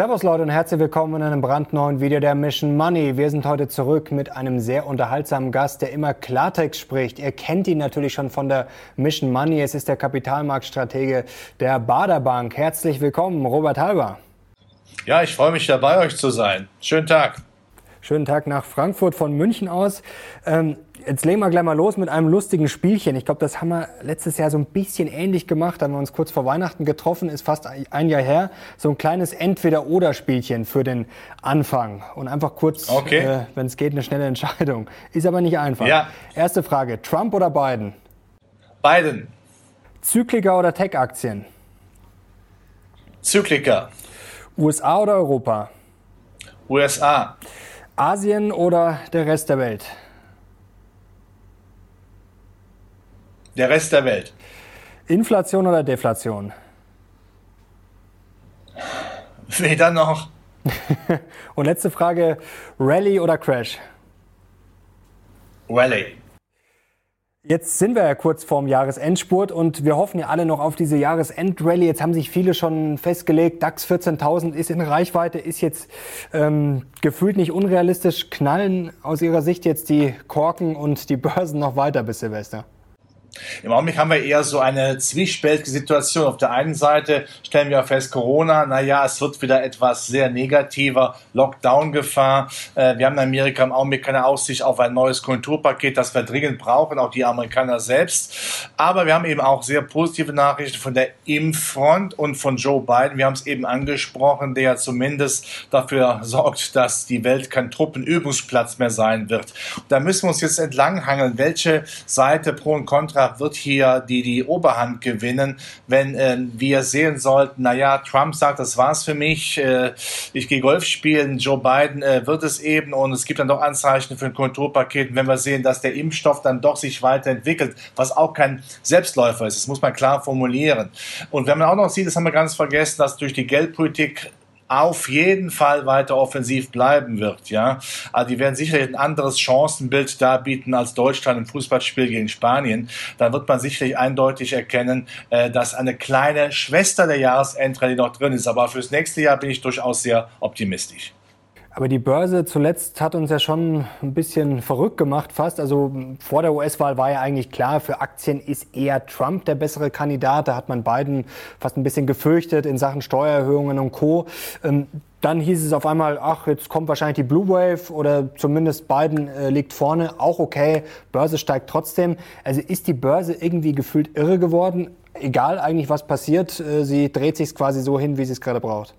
Servus Leute und herzlich willkommen in einem brandneuen Video der Mission Money. Wir sind heute zurück mit einem sehr unterhaltsamen Gast, der immer Klartext spricht. Ihr kennt ihn natürlich schon von der Mission Money. Es ist der Kapitalmarktstratege der Baderbank. Herzlich willkommen, Robert Halber. Ja, ich freue mich dabei, euch zu sein. Schönen Tag. Schönen Tag nach Frankfurt von München aus. Ähm, jetzt legen wir gleich mal los mit einem lustigen Spielchen. Ich glaube, das haben wir letztes Jahr so ein bisschen ähnlich gemacht. Da haben wir uns kurz vor Weihnachten getroffen, ist fast ein Jahr her. So ein kleines Entweder-Oder-Spielchen für den Anfang. Und einfach kurz, okay. äh, wenn es geht, eine schnelle Entscheidung. Ist aber nicht einfach. Ja. Erste Frage, Trump oder Biden? Biden. Zykliker oder Tech-Aktien? Zykliker. USA oder Europa? USA. Asien oder der Rest der Welt? Der Rest der Welt. Inflation oder Deflation? Weder noch. Und letzte Frage, Rallye oder Crash? Rallye. Jetzt sind wir ja kurz vorm Jahresendspurt und wir hoffen ja alle noch auf diese Jahresendrallye. Jetzt haben sich viele schon festgelegt, DAX 14.000 ist in Reichweite, ist jetzt ähm, gefühlt nicht unrealistisch. Knallen aus Ihrer Sicht jetzt die Korken und die Börsen noch weiter bis Silvester? Im Augenblick haben wir eher so eine zwiespältige Situation. Auf der einen Seite stellen wir fest, Corona, naja, es wird wieder etwas sehr negativer, Lockdown-Gefahr. Äh, wir haben in Amerika im Augenblick keine Aussicht auf ein neues Konjunkturpaket, das wir dringend brauchen, auch die Amerikaner selbst. Aber wir haben eben auch sehr positive Nachrichten von der Impffront und von Joe Biden. Wir haben es eben angesprochen, der zumindest dafür sorgt, dass die Welt kein Truppenübungsplatz mehr sein wird. Da müssen wir uns jetzt entlanghangeln, welche Seite pro und contra Beitrag wird hier die, die Oberhand gewinnen, wenn äh, wir sehen sollten, naja, Trump sagt, das war's für mich, äh, ich gehe Golf spielen, Joe Biden äh, wird es eben und es gibt dann doch Anzeichen für ein Konjunkturpaket, wenn wir sehen, dass der Impfstoff dann doch sich weiterentwickelt, was auch kein Selbstläufer ist, das muss man klar formulieren. Und wenn man auch noch sieht, das haben wir ganz vergessen, dass durch die Geldpolitik auf jeden Fall weiter offensiv bleiben wird. Ja, also die werden sicherlich ein anderes Chancenbild darbieten als Deutschland im Fußballspiel gegen Spanien. Da wird man sicherlich eindeutig erkennen, äh, dass eine kleine Schwester der Jahresendrallye noch drin ist. Aber fürs nächste Jahr bin ich durchaus sehr optimistisch. Aber die Börse zuletzt hat uns ja schon ein bisschen verrückt gemacht fast. Also vor der US-Wahl war ja eigentlich klar, für Aktien ist eher Trump der bessere Kandidat. Da hat man Biden fast ein bisschen gefürchtet in Sachen Steuererhöhungen und Co. Ähm, dann hieß es auf einmal, ach, jetzt kommt wahrscheinlich die Blue Wave oder zumindest Biden äh, liegt vorne. Auch okay, Börse steigt trotzdem. Also ist die Börse irgendwie gefühlt irre geworden? Egal eigentlich, was passiert, äh, sie dreht sich quasi so hin, wie sie es gerade braucht.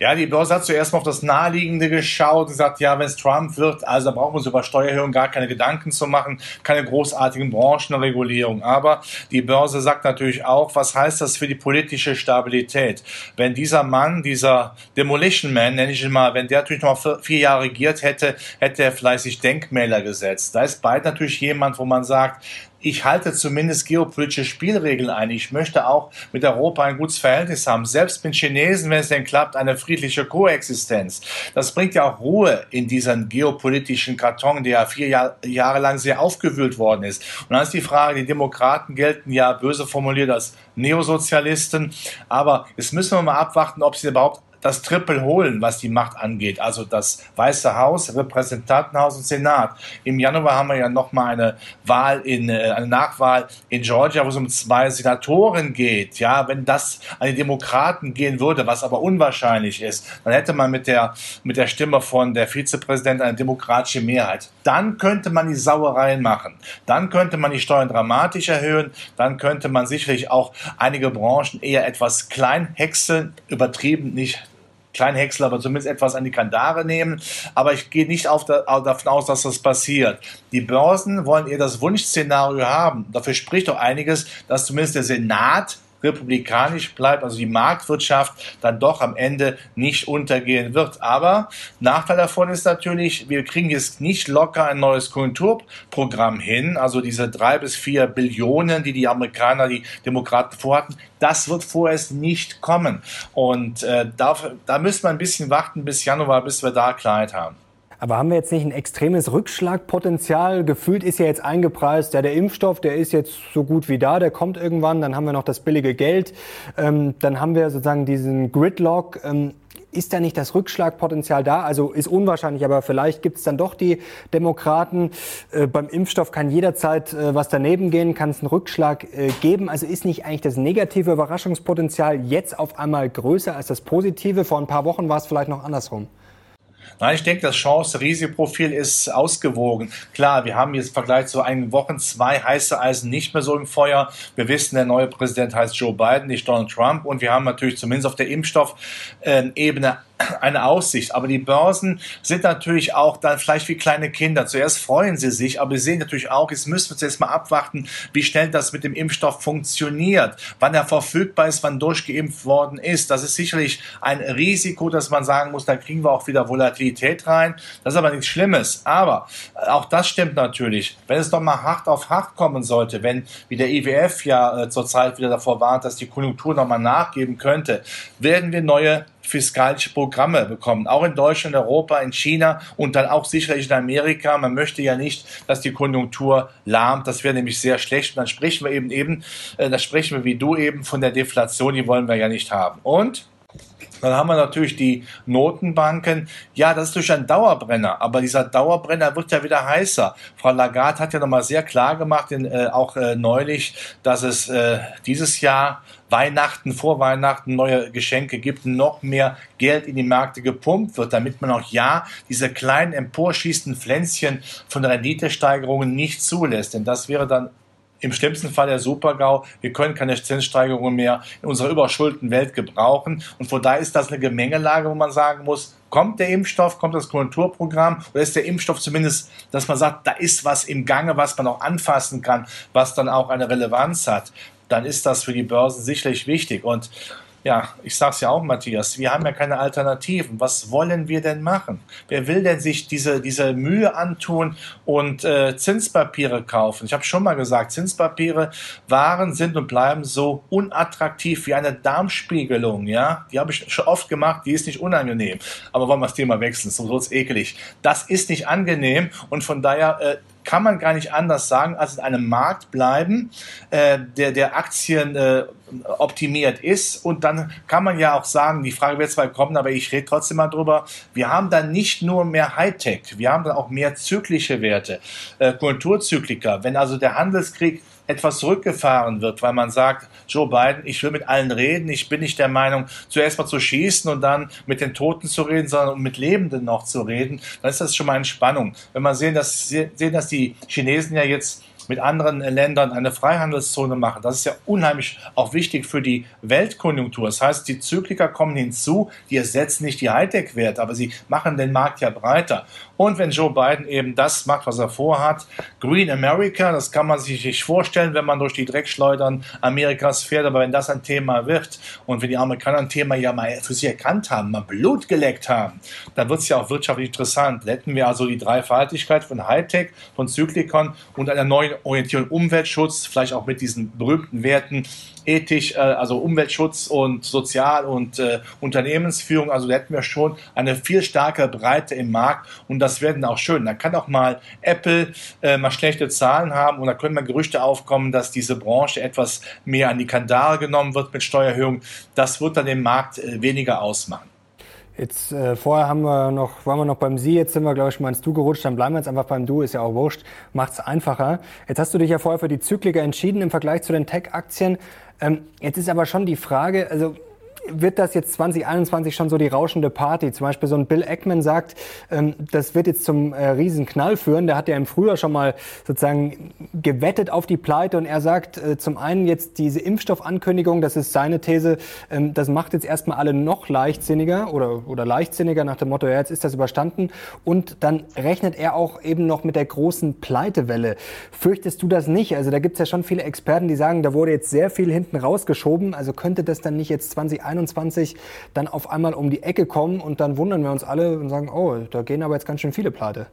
Ja, die Börse hat zuerst mal auf das Naheliegende geschaut und gesagt, ja, wenn es Trump wird, also da brauchen wir uns über Steuererhöhungen gar keine Gedanken zu machen, keine großartigen Branchenregulierung. Aber die Börse sagt natürlich auch, was heißt das für die politische Stabilität? Wenn dieser Mann, dieser Demolition Man, nenne ich ihn mal, wenn der natürlich noch vier Jahre regiert hätte, hätte er sich Denkmäler gesetzt. Da ist bald natürlich jemand, wo man sagt, ich halte zumindest geopolitische Spielregeln ein. Ich möchte auch mit Europa ein gutes Verhältnis haben. Selbst mit Chinesen, wenn es denn klappt, eine friedliche Koexistenz. Das bringt ja auch Ruhe in diesen geopolitischen Karton, der ja vier Jahr, Jahre lang sehr aufgewühlt worden ist. Und dann ist die Frage, die Demokraten gelten ja böse formuliert als Neosozialisten. Aber jetzt müssen wir mal abwarten, ob sie überhaupt das Triple holen, was die Macht angeht. Also das Weiße Haus, Repräsentantenhaus und Senat. Im Januar haben wir ja nochmal eine Wahl in, äh, eine Nachwahl in Georgia, wo es um zwei Senatoren geht. Ja, wenn das an die Demokraten gehen würde, was aber unwahrscheinlich ist, dann hätte man mit der, mit der Stimme von der Vizepräsidentin eine demokratische Mehrheit. Dann könnte man die Sauereien machen. Dann könnte man die Steuern dramatisch erhöhen. Dann könnte man sicherlich auch einige Branchen eher etwas klein häckseln, übertrieben nicht Kleinhäcksler, aber zumindest etwas an die Kandare nehmen. Aber ich gehe nicht auf der, davon aus, dass das passiert. Die Börsen wollen eher das Wunschszenario haben. Dafür spricht doch einiges, dass zumindest der Senat republikanisch bleibt, also die Marktwirtschaft dann doch am Ende nicht untergehen wird. Aber Nachteil davon ist natürlich, wir kriegen jetzt nicht locker ein neues Konjunkturprogramm hin, also diese drei bis vier Billionen, die die Amerikaner, die Demokraten vorhatten, das wird vorerst nicht kommen. Und äh, da, da müssen wir ein bisschen warten bis Januar, bis wir da Klarheit haben. Aber haben wir jetzt nicht ein extremes Rückschlagpotenzial? Gefühlt ist ja jetzt eingepreist, ja, der Impfstoff, der ist jetzt so gut wie da, der kommt irgendwann, dann haben wir noch das billige Geld, ähm, dann haben wir sozusagen diesen Gridlock. Ähm, ist da nicht das Rückschlagpotenzial da? Also ist unwahrscheinlich, aber vielleicht gibt es dann doch die Demokraten. Äh, beim Impfstoff kann jederzeit äh, was daneben gehen, kann es einen Rückschlag äh, geben. Also ist nicht eigentlich das negative Überraschungspotenzial jetzt auf einmal größer als das positive? Vor ein paar Wochen war es vielleicht noch andersrum. Nein, ich denke, das Chance-Risikoprofil ist ausgewogen. Klar, wir haben jetzt im Vergleich zu einigen Wochen zwei heiße Eisen nicht mehr so im Feuer. Wir wissen, der neue Präsident heißt Joe Biden, nicht Donald Trump. Und wir haben natürlich zumindest auf der Impfstoffebene eine Aussicht. Aber die Börsen sind natürlich auch dann vielleicht wie kleine Kinder. Zuerst freuen sie sich, aber sie sehen natürlich auch, jetzt müssen wir zuerst mal abwarten, wie schnell das mit dem Impfstoff funktioniert, wann er verfügbar ist, wann durchgeimpft worden ist. Das ist sicherlich ein Risiko, dass man sagen muss, da kriegen wir auch wieder Volatilität rein. Das ist aber nichts Schlimmes. Aber auch das stimmt natürlich. Wenn es doch mal hart auf hart kommen sollte, wenn, wie der IWF ja äh, zurzeit wieder davor warnt, dass die Konjunktur nochmal nachgeben könnte, werden wir neue fiskalische Programme bekommen, auch in Deutschland, Europa, in China und dann auch sicherlich in Amerika. Man möchte ja nicht, dass die Konjunktur lahmt. Das wäre nämlich sehr schlecht. Und dann sprechen wir eben eben, äh, da sprechen wir wie du eben von der Deflation, die wollen wir ja nicht haben. Und dann haben wir natürlich die Notenbanken. Ja, das ist durch ein Dauerbrenner, aber dieser Dauerbrenner wird ja wieder heißer. Frau Lagarde hat ja nochmal sehr klar gemacht, in, äh, auch äh, neulich, dass es äh, dieses Jahr Weihnachten, vor Weihnachten neue Geschenke gibt, noch mehr Geld in die Märkte gepumpt wird, damit man auch ja diese kleinen emporschießenden Pflänzchen von Renditesteigerungen nicht zulässt. Denn das wäre dann im schlimmsten Fall der Supergau. Wir können keine Zinssteigerungen mehr in unserer überschuldeten Welt gebrauchen. Und von daher ist das eine Gemengelage, wo man sagen muss, kommt der Impfstoff, kommt das Konjunkturprogramm oder ist der Impfstoff zumindest, dass man sagt, da ist was im Gange, was man auch anfassen kann, was dann auch eine Relevanz hat dann ist das für die Börsen sicherlich wichtig. Und ja, ich sag's ja auch, Matthias, wir haben ja keine Alternativen. Was wollen wir denn machen? Wer will denn sich diese, diese Mühe antun und äh, Zinspapiere kaufen? Ich habe schon mal gesagt, Zinspapiere waren, sind und bleiben so unattraktiv wie eine Darmspiegelung. Ja, die habe ich schon oft gemacht, die ist nicht unangenehm. Aber wollen wir das Thema wechseln, so wird's ekelig. Das ist nicht angenehm und von daher äh, kann man gar nicht anders sagen, als in einem Markt bleiben, äh, der, der Aktien äh, optimiert ist. Und dann kann man ja auch sagen, die Frage wird zwar kommen, aber ich rede trotzdem mal drüber, wir haben dann nicht nur mehr Hightech, wir haben dann auch mehr zyklische Werte, äh, Kulturzykliker. Wenn also der Handelskrieg etwas zurückgefahren wird, weil man sagt, Joe Biden, ich will mit allen reden, ich bin nicht der Meinung, zuerst mal zu schießen und dann mit den Toten zu reden, sondern mit Lebenden noch zu reden, dann ist das schon mal eine Spannung. Wenn man sehen, dass, sehen, dass die Chinesen ja jetzt mit anderen Ländern eine Freihandelszone machen. Das ist ja unheimlich auch wichtig für die Weltkonjunktur. Das heißt, die Zykliker kommen hinzu, die ersetzen nicht die Hightech-Werte, aber sie machen den Markt ja breiter. Und wenn Joe Biden eben das macht, was er vorhat, Green America, das kann man sich nicht vorstellen, wenn man durch die Dreckschleudern Amerikas fährt, aber wenn das ein Thema wird und wenn die Amerikaner ein Thema ja mal für sich erkannt haben, mal Blut geleckt haben, dann wird es ja auch wirtschaftlich interessant. Hätten wir also die Dreifaltigkeit von Hightech, von Zyklikern und einer neuen Orientierung Umweltschutz, vielleicht auch mit diesen berühmten Werten ethisch, äh, also Umweltschutz und Sozial- und äh, Unternehmensführung. Also da hätten wir schon eine viel stärkere Breite im Markt und das werden auch schön. Da kann auch mal Apple äh, mal schlechte Zahlen haben und da können mal Gerüchte aufkommen, dass diese Branche etwas mehr an die Kandare genommen wird mit Steuererhöhung. Das wird dann den Markt äh, weniger ausmachen. Jetzt äh, vorher haben wir noch, waren wir noch beim Sie, jetzt sind wir, glaube ich, mal ins Du gerutscht, dann bleiben wir jetzt einfach beim Du, ist ja auch wurscht, macht's einfacher. Jetzt hast du dich ja vorher für die Zykliker entschieden im Vergleich zu den Tech-Aktien. Ähm, jetzt ist aber schon die Frage, also wird das jetzt 2021 schon so die rauschende Party? Zum Beispiel so ein Bill Eckman sagt, ähm, das wird jetzt zum äh, Riesenknall führen. Der hat ja im Frühjahr schon mal sozusagen gewettet auf die Pleite und er sagt äh, zum einen jetzt diese Impfstoffankündigung, das ist seine These, ähm, das macht jetzt erstmal alle noch leichtsinniger oder, oder leichtsinniger nach dem Motto, ja, jetzt ist das überstanden. Und dann rechnet er auch eben noch mit der großen Pleitewelle. Fürchtest du das nicht? Also da gibt es ja schon viele Experten, die sagen, da wurde jetzt sehr viel hinten rausgeschoben. Also könnte das dann nicht jetzt 2021 2021 dann auf einmal um die Ecke kommen und dann wundern wir uns alle und sagen, oh, da gehen aber jetzt ganz schön viele pleite.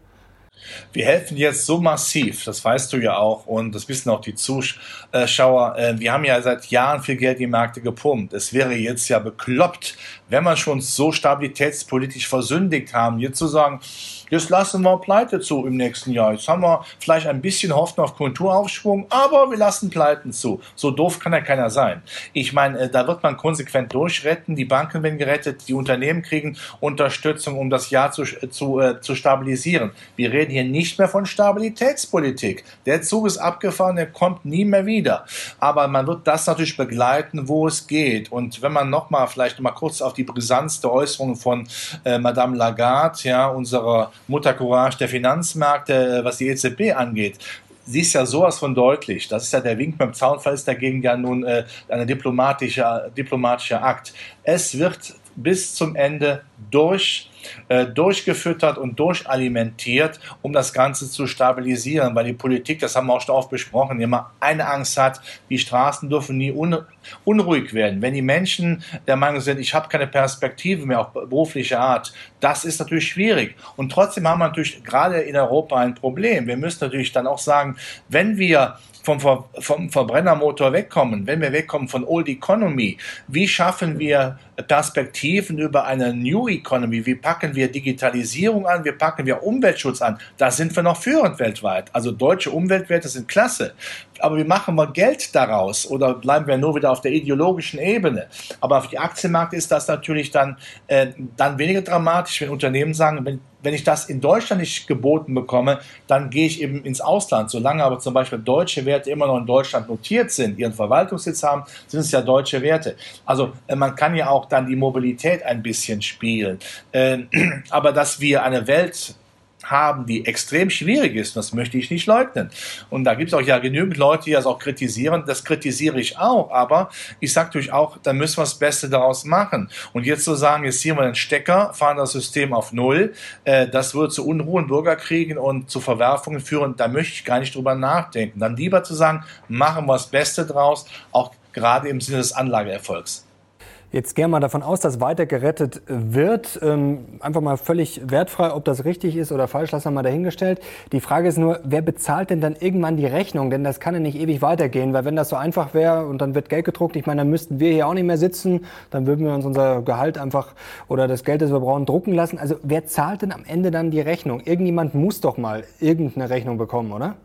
Wir helfen jetzt so massiv, das weißt du ja auch und das wissen auch die Zuschauer. Äh, wir haben ja seit Jahren viel Geld in die Märkte gepumpt. Es wäre jetzt ja bekloppt, wenn wir schon so stabilitätspolitisch versündigt haben, jetzt zu sagen, Jetzt lassen wir Pleite zu im nächsten Jahr. Jetzt haben wir vielleicht ein bisschen Hoffnung auf Kulturaufschwung, aber wir lassen Pleiten zu. So doof kann ja keiner sein. Ich meine, äh, da wird man konsequent durchretten. Die Banken werden gerettet, die Unternehmen kriegen Unterstützung, um das Jahr zu, zu, äh, zu stabilisieren. Wir reden hier nicht mehr von Stabilitätspolitik. Der Zug ist abgefahren, der kommt nie mehr wieder. Aber man wird das natürlich begleiten, wo es geht. Und wenn man nochmal, vielleicht mal kurz auf die Brisanz der Äußerungen von äh, Madame Lagarde, ja, unserer Mutter Courage der Finanzmärkte, äh, was die EZB angeht, sie ist ja sowas von deutlich. Das ist ja der Wink beim Zaunfall, ist dagegen ja nun äh, ein diplomatischer, diplomatischer Akt. Es wird bis zum Ende durch äh, durchgefüttert und durchalimentiert, um das Ganze zu stabilisieren, weil die Politik, das haben wir auch schon oft besprochen, immer eine Angst hat, die Straßen dürfen nie un unruhig werden. Wenn die Menschen der Meinung sind, ich habe keine Perspektive mehr auf berufliche Art, das ist natürlich schwierig. Und trotzdem haben wir natürlich gerade in Europa ein Problem. Wir müssen natürlich dann auch sagen, wenn wir vom, Ver vom Verbrennermotor wegkommen, wenn wir wegkommen von Old Economy, wie schaffen wir Perspektiven über eine New Economy? Wie packen wir Digitalisierung an? Wie packen wir Umweltschutz an? Da sind wir noch führend weltweit. Also deutsche Umweltwerte sind klasse. Aber wie machen wir Geld daraus? Oder bleiben wir nur wieder auf der ideologischen Ebene? Aber auf die Aktienmärkte ist das natürlich dann, äh, dann weniger dramatisch, wenn Unternehmen sagen, wenn wenn ich das in Deutschland nicht geboten bekomme, dann gehe ich eben ins Ausland. Solange aber zum Beispiel deutsche Werte immer noch in Deutschland notiert sind, ihren Verwaltungssitz haben, sind es ja deutsche Werte. Also äh, man kann ja auch dann die Mobilität ein bisschen spielen. Äh, aber dass wir eine Welt haben, die extrem schwierig ist. Das möchte ich nicht leugnen. Und da gibt es auch ja genügend Leute, die das auch kritisieren. Das kritisiere ich auch. Aber ich sage natürlich auch, da müssen wir das Beste daraus machen. Und jetzt zu sagen, jetzt ziehen wir den Stecker, fahren das System auf Null, äh, das würde zu Unruhen, Bürgerkriegen und zu Verwerfungen führen. Da möchte ich gar nicht drüber nachdenken. Dann lieber zu sagen, machen wir das Beste draus, auch gerade im Sinne des Anlageerfolgs. Jetzt gehen wir davon aus, dass weiter gerettet wird. Ähm, einfach mal völlig wertfrei, ob das richtig ist oder falsch, lassen wir mal dahingestellt. Die Frage ist nur, wer bezahlt denn dann irgendwann die Rechnung? Denn das kann ja nicht ewig weitergehen, weil wenn das so einfach wäre und dann wird Geld gedruckt, ich meine, dann müssten wir hier auch nicht mehr sitzen, dann würden wir uns unser Gehalt einfach oder das Geld, das wir brauchen, drucken lassen. Also wer zahlt denn am Ende dann die Rechnung? Irgendjemand muss doch mal irgendeine Rechnung bekommen, oder?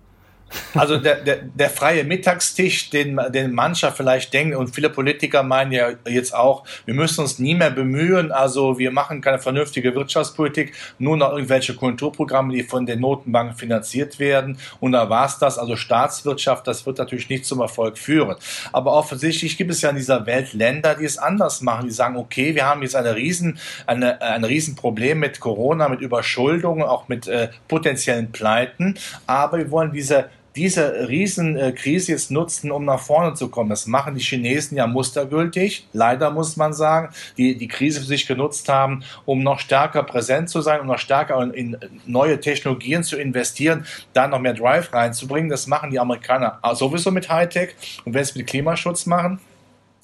Also der, der, der freie Mittagstisch, den, den mancher vielleicht denkt und viele Politiker meinen ja jetzt auch, wir müssen uns nie mehr bemühen, also wir machen keine vernünftige Wirtschaftspolitik, nur noch irgendwelche Kulturprogramme, die von den Notenbanken finanziert werden. Und da war es das, also Staatswirtschaft, das wird natürlich nicht zum Erfolg führen. Aber offensichtlich gibt es ja in dieser Welt Länder, die es anders machen, die sagen, okay, wir haben jetzt eine riesen, eine, ein Riesenproblem mit Corona, mit Überschuldung, auch mit äh, potenziellen Pleiten, aber wir wollen diese diese Riesenkrise jetzt nutzen, um nach vorne zu kommen. Das machen die Chinesen ja mustergültig. Leider muss man sagen, die die Krise für sich genutzt haben, um noch stärker präsent zu sein, um noch stärker in neue Technologien zu investieren, da noch mehr Drive reinzubringen. Das machen die Amerikaner sowieso mit Hightech. Und wenn es mit Klimaschutz machen,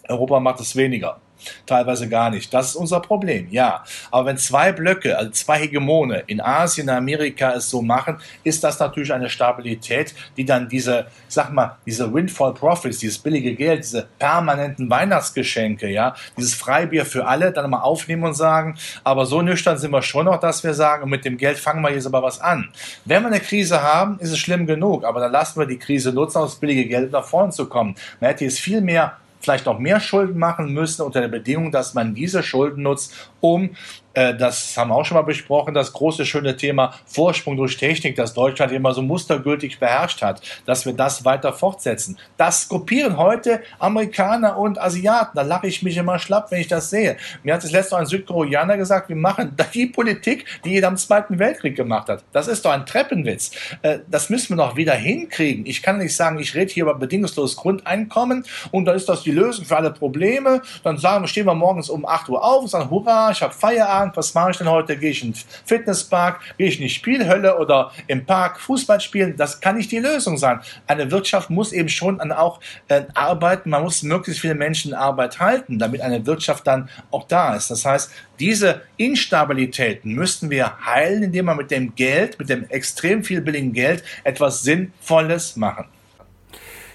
Europa macht es weniger teilweise gar nicht. Das ist unser Problem, ja. Aber wenn zwei Blöcke, also zwei Hegemone in Asien, Amerika es so machen, ist das natürlich eine Stabilität, die dann diese, sag mal, diese Windfall Profits, dieses billige Geld, diese permanenten Weihnachtsgeschenke, ja, dieses Freibier für alle, dann mal aufnehmen und sagen, aber so nüchtern sind wir schon noch, dass wir sagen, mit dem Geld fangen wir jetzt aber was an. Wenn wir eine Krise haben, ist es schlimm genug, aber dann lassen wir die Krise nutzen, um das billige Geld nach vorne zu kommen. Man hätte jetzt viel mehr vielleicht noch mehr Schulden machen müssen unter der Bedingung, dass man diese Schulden nutzt, um das haben wir auch schon mal besprochen, das große schöne Thema Vorsprung durch Technik, das Deutschland immer so mustergültig beherrscht hat, dass wir das weiter fortsetzen. Das kopieren heute Amerikaner und Asiaten. Da lache ich mich immer schlapp, wenn ich das sehe. Mir hat das letzte ein Südkoreaner gesagt, wir machen die Politik, die jeder am Zweiten Weltkrieg gemacht hat. Das ist doch ein Treppenwitz. Äh, das müssen wir noch wieder hinkriegen. Ich kann nicht sagen, ich rede hier über bedingungsloses Grundeinkommen und dann ist das die Lösung für alle Probleme. Dann sagen, stehen wir morgens um 8 Uhr auf und sagen, hurra, ich habe Feierabend Feierabend, was mache ich denn heute? Gehe ich in den Fitnesspark, gehe ich in die Spielhölle oder im Park Fußball spielen? Das kann nicht die Lösung sein. Eine Wirtschaft muss eben schon an auch äh, arbeiten, man muss möglichst viele Menschen in Arbeit halten, damit eine Wirtschaft dann auch da ist. Das heißt, diese Instabilitäten müssten wir heilen, indem wir mit dem Geld, mit dem extrem viel billigen Geld etwas Sinnvolles machen.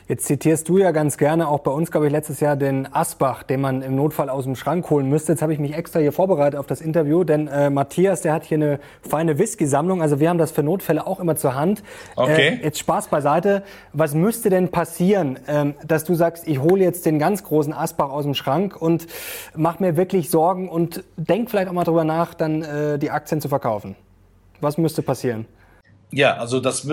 Jetzt zitierst du ja ganz gerne auch bei uns, glaube ich, letztes Jahr den Asbach, den man im Notfall aus dem Schrank holen müsste. Jetzt habe ich mich extra hier vorbereitet auf das Interview, denn äh, Matthias, der hat hier eine feine Whisky-Sammlung. Also wir haben das für Notfälle auch immer zur Hand. Okay. Äh, jetzt Spaß beiseite. Was müsste denn passieren, ähm, dass du sagst, ich hole jetzt den ganz großen Asbach aus dem Schrank und mach mir wirklich Sorgen und denk vielleicht auch mal drüber nach, dann äh, die Aktien zu verkaufen? Was müsste passieren? Ja, also das,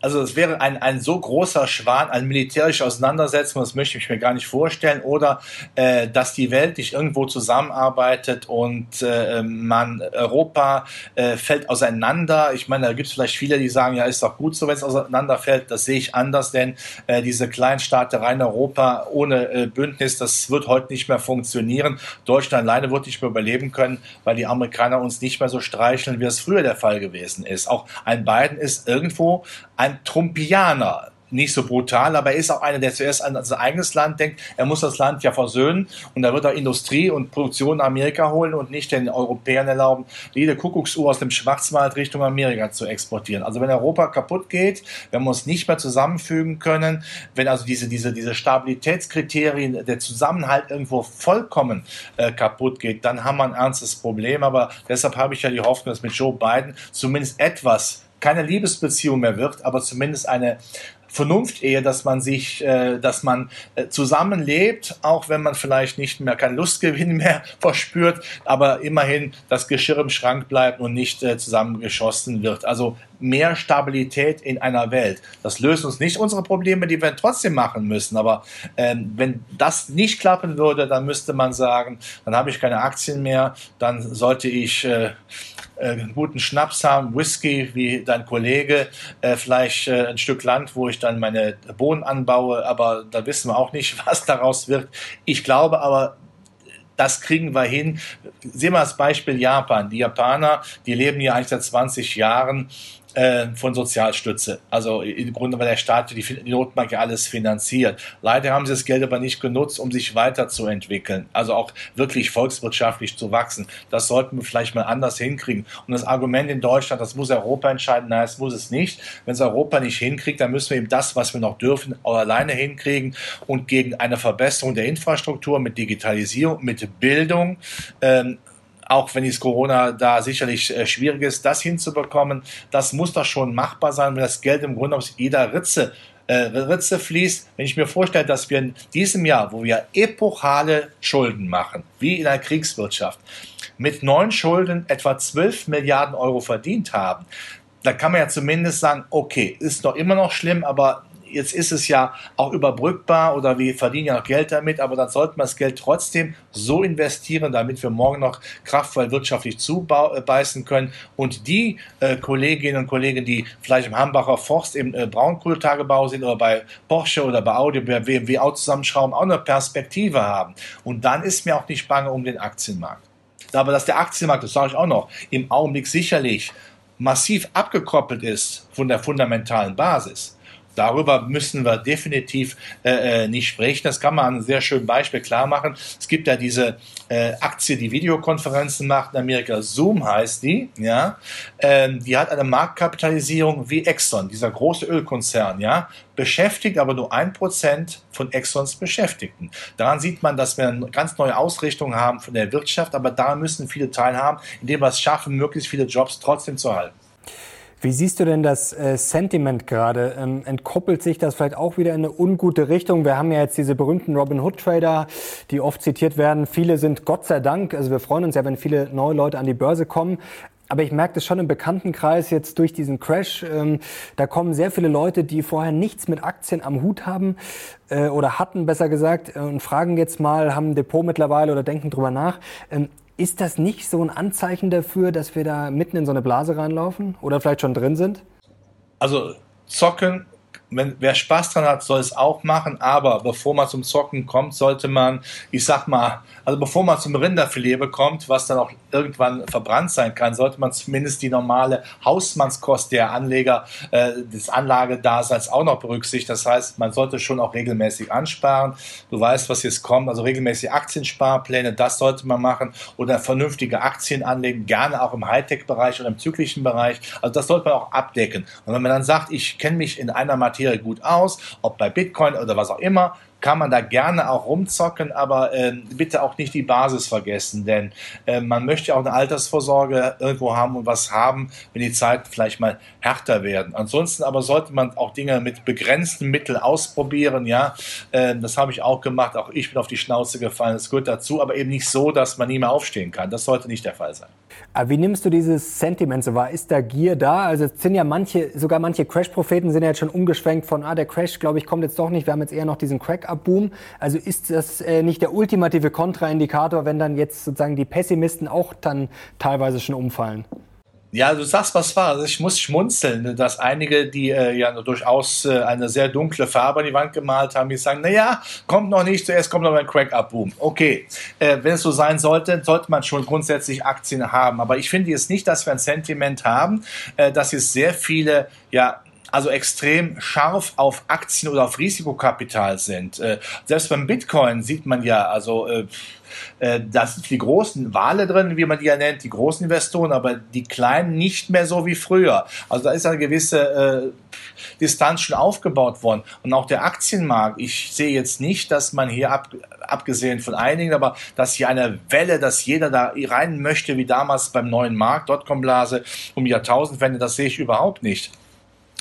also das wäre ein, ein so großer Schwan, ein militärische Auseinandersetzung, das möchte ich mir gar nicht vorstellen. Oder äh, dass die Welt nicht irgendwo zusammenarbeitet und äh, man Europa äh, fällt auseinander. Ich meine, da gibt es vielleicht viele, die sagen, ja, ist doch gut so, wenn es auseinanderfällt. Das sehe ich anders, denn äh, diese Kleinstaaterei in Europa ohne äh, Bündnis, das wird heute nicht mehr funktionieren. Deutschland alleine wird nicht mehr überleben können, weil die Amerikaner uns nicht mehr so streicheln, wie es früher der Fall gewesen ist. Auch ein Biden Biden ist irgendwo ein Trumpianer nicht so brutal, aber er ist auch einer, der zuerst an sein eigenes Land denkt. Er muss das Land ja versöhnen und da wird er Industrie und Produktion in Amerika holen und nicht den Europäern erlauben, jede Kuckucksuhr aus dem Schwarzwald Richtung Amerika zu exportieren. Also wenn Europa kaputt geht, wenn wir uns nicht mehr zusammenfügen können, wenn also diese, diese, diese Stabilitätskriterien, der Zusammenhalt irgendwo vollkommen äh, kaputt geht, dann haben wir ein ernstes Problem. Aber deshalb habe ich ja die Hoffnung, dass mit Joe Biden zumindest etwas keine Liebesbeziehung mehr wird, aber zumindest eine Vernunft-Ehe, dass man sich, äh, dass man äh, zusammenlebt, auch wenn man vielleicht nicht mehr kein Lustgewinn mehr verspürt, aber immerhin das Geschirr im Schrank bleibt und nicht äh, zusammengeschossen wird. Also mehr Stabilität in einer Welt. Das löst uns nicht unsere Probleme, die wir trotzdem machen müssen. Aber ähm, wenn das nicht klappen würde, dann müsste man sagen, dann habe ich keine Aktien mehr, dann sollte ich äh, äh, guten Schnaps haben, Whisky wie dein Kollege, äh, vielleicht äh, ein Stück Land, wo ich dann meine Bohnen anbaue, aber da wissen wir auch nicht, was daraus wird. Ich glaube aber, das kriegen wir hin. Sehen wir das Beispiel Japan. Die Japaner, die leben hier eigentlich seit 20 Jahren äh, von Sozialstütze. Also im Grunde, weil der Staat die, die ja alles finanziert. Leider haben sie das Geld aber nicht genutzt, um sich weiterzuentwickeln, also auch wirklich volkswirtschaftlich zu wachsen. Das sollten wir vielleicht mal anders hinkriegen. Und das Argument in Deutschland, das muss Europa entscheiden, nein, das muss es nicht. Wenn es Europa nicht hinkriegt, dann müssen wir eben das, was wir noch dürfen, auch alleine hinkriegen und gegen eine Verbesserung der Infrastruktur mit Digitalisierung, mit Bildung, ähm, auch wenn es Corona da sicherlich äh, schwierig ist, das hinzubekommen, das muss doch schon machbar sein, wenn das Geld im Grunde aus jeder Ritze äh, Ritze fließt. Wenn ich mir vorstelle, dass wir in diesem Jahr, wo wir epochale Schulden machen, wie in einer Kriegswirtschaft, mit neuen Schulden etwa 12 Milliarden Euro verdient haben, da kann man ja zumindest sagen, okay, ist noch immer noch schlimm, aber jetzt ist es ja auch überbrückbar oder wir verdienen ja noch Geld damit, aber dann sollten wir das Geld trotzdem so investieren, damit wir morgen noch kraftvoll wirtschaftlich zubeißen können. Und die äh, Kolleginnen und Kollegen, die vielleicht im Hambacher Forst im äh, Braunkohletagebau sind oder bei Porsche oder bei Audi, bei BMW auch zusammenschrauben, auch eine Perspektive haben. Und dann ist mir auch nicht bange um den Aktienmarkt. Aber dass der Aktienmarkt, das sage ich auch noch, im Augenblick sicherlich massiv abgekoppelt ist von der fundamentalen Basis, darüber müssen wir definitiv äh, äh, nicht sprechen. Das kann man an einem sehr schönen Beispiel klar machen. Es gibt ja diese äh, Aktie, die Videokonferenzen macht in Amerika. Zoom heißt die. Ja, ähm, die hat eine Marktkapitalisierung wie Exxon, dieser große Ölkonzern. Ja, beschäftigt aber nur ein Prozent von Exxons Beschäftigten. Daran sieht man, dass wir eine ganz neue Ausrichtung haben von der Wirtschaft, aber da müssen viele teilhaben, indem wir es schaffen, möglichst viele Jobs trotzdem zu halten. Wie siehst du denn das äh, Sentiment gerade? Ähm, entkoppelt sich das vielleicht auch wieder in eine ungute Richtung? Wir haben ja jetzt diese berühmten Robin Hood Trader, die oft zitiert werden. Viele sind Gott sei Dank, also wir freuen uns ja, wenn viele neue Leute an die Börse kommen. Aber ich merke das schon im Bekanntenkreis jetzt durch diesen Crash. Ähm, da kommen sehr viele Leute, die vorher nichts mit Aktien am Hut haben äh, oder hatten, besser gesagt, äh, und fragen jetzt mal, haben ein Depot mittlerweile oder denken drüber nach. Ähm, ist das nicht so ein Anzeichen dafür, dass wir da mitten in so eine Blase reinlaufen oder vielleicht schon drin sind? Also zocken wenn, wer Spaß dran hat, soll es auch machen, aber bevor man zum Zocken kommt, sollte man, ich sag mal, also bevor man zum Rinderfilet bekommt, was dann auch irgendwann verbrannt sein kann, sollte man zumindest die normale Hausmannskost der Anleger äh, des Anlagedaseins auch noch berücksichtigen. Das heißt, man sollte schon auch regelmäßig ansparen. Du weißt, was jetzt kommt, also regelmäßig Aktiensparpläne, das sollte man machen oder vernünftige Aktien anlegen, gerne auch im Hightech-Bereich oder im zyklischen Bereich. Also das sollte man auch abdecken. Und wenn man dann sagt, ich kenne mich in einer Materie Materie gut aus, ob bei Bitcoin oder was auch immer kann man da gerne auch rumzocken, aber äh, bitte auch nicht die Basis vergessen, denn äh, man möchte auch eine Altersvorsorge irgendwo haben und was haben, wenn die Zeiten vielleicht mal härter werden. Ansonsten aber sollte man auch Dinge mit begrenzten Mitteln ausprobieren, ja. Äh, das habe ich auch gemacht, auch ich bin auf die Schnauze gefallen, das gehört dazu, aber eben nicht so, dass man nie mehr aufstehen kann. Das sollte nicht der Fall sein. Wie nimmst du dieses Sentiment so wahr? Ist da Gier da? Also es sind ja manche, sogar manche Crash-Propheten sind ja jetzt schon umgeschwenkt von, ah, der Crash, glaube ich, kommt jetzt doch nicht. Wir haben jetzt eher noch diesen Crack-Up-Boom. Also ist das äh, nicht der ultimative Kontraindikator, wenn dann jetzt sozusagen die Pessimisten auch dann teilweise schon umfallen? Ja, du sagst was wahr. Also ich muss schmunzeln, dass einige, die äh, ja durchaus äh, eine sehr dunkle Farbe an die Wand gemalt haben, die sagen, na ja, kommt noch nicht, zuerst kommt noch ein Crack-Up-Boom. Okay, äh, wenn es so sein sollte, sollte man schon grundsätzlich Aktien haben. Aber ich finde jetzt nicht, dass wir ein Sentiment haben, äh, dass es sehr viele, ja, also extrem scharf auf Aktien oder auf Risikokapital sind. Äh, selbst beim Bitcoin sieht man ja, also äh, äh, da sind die großen Wale drin, wie man die ja nennt, die großen Investoren, aber die kleinen nicht mehr so wie früher. Also da ist eine gewisse äh, Distanz schon aufgebaut worden. Und auch der Aktienmarkt, ich sehe jetzt nicht, dass man hier ab, abgesehen von einigen, aber dass hier eine Welle, dass jeder da rein möchte, wie damals beim neuen Markt, Dotcom-Blase um Jahrtausendwende, das sehe ich überhaupt nicht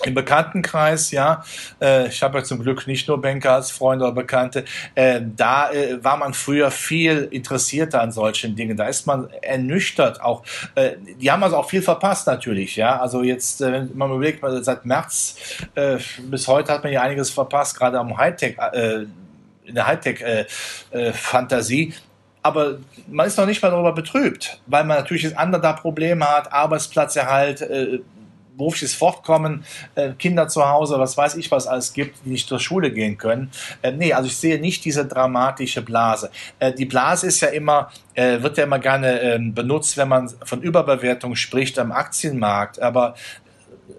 im Bekanntenkreis, ja, äh, ich habe ja zum Glück nicht nur Banker als Freunde oder Bekannte, äh, da äh, war man früher viel interessierter an solchen Dingen. Da ist man ernüchtert auch. Äh, die haben also auch viel verpasst natürlich, ja. Also jetzt, äh, wenn man überlegt, seit März äh, bis heute hat man ja einiges verpasst, gerade am Hightech, äh, in der Hightech-Fantasie. Äh, äh, aber man ist noch nicht mal darüber betrübt, weil man natürlich das andere da Probleme hat, Arbeitsplatzerhalt, äh, berufliches Fortkommen, äh, Kinder zu Hause, was weiß ich, was alles gibt, die nicht zur Schule gehen können. Äh, nee, also ich sehe nicht diese dramatische Blase. Äh, die Blase ist ja immer, wird ja immer gerne äh, benutzt, wenn man von Überbewertung spricht am Aktienmarkt. Aber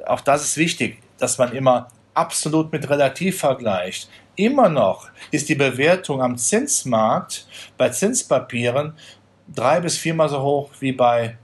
auch das ist wichtig, dass man immer absolut mit relativ vergleicht. Immer noch ist die Bewertung am Zinsmarkt bei Zinspapieren drei bis viermal so hoch wie bei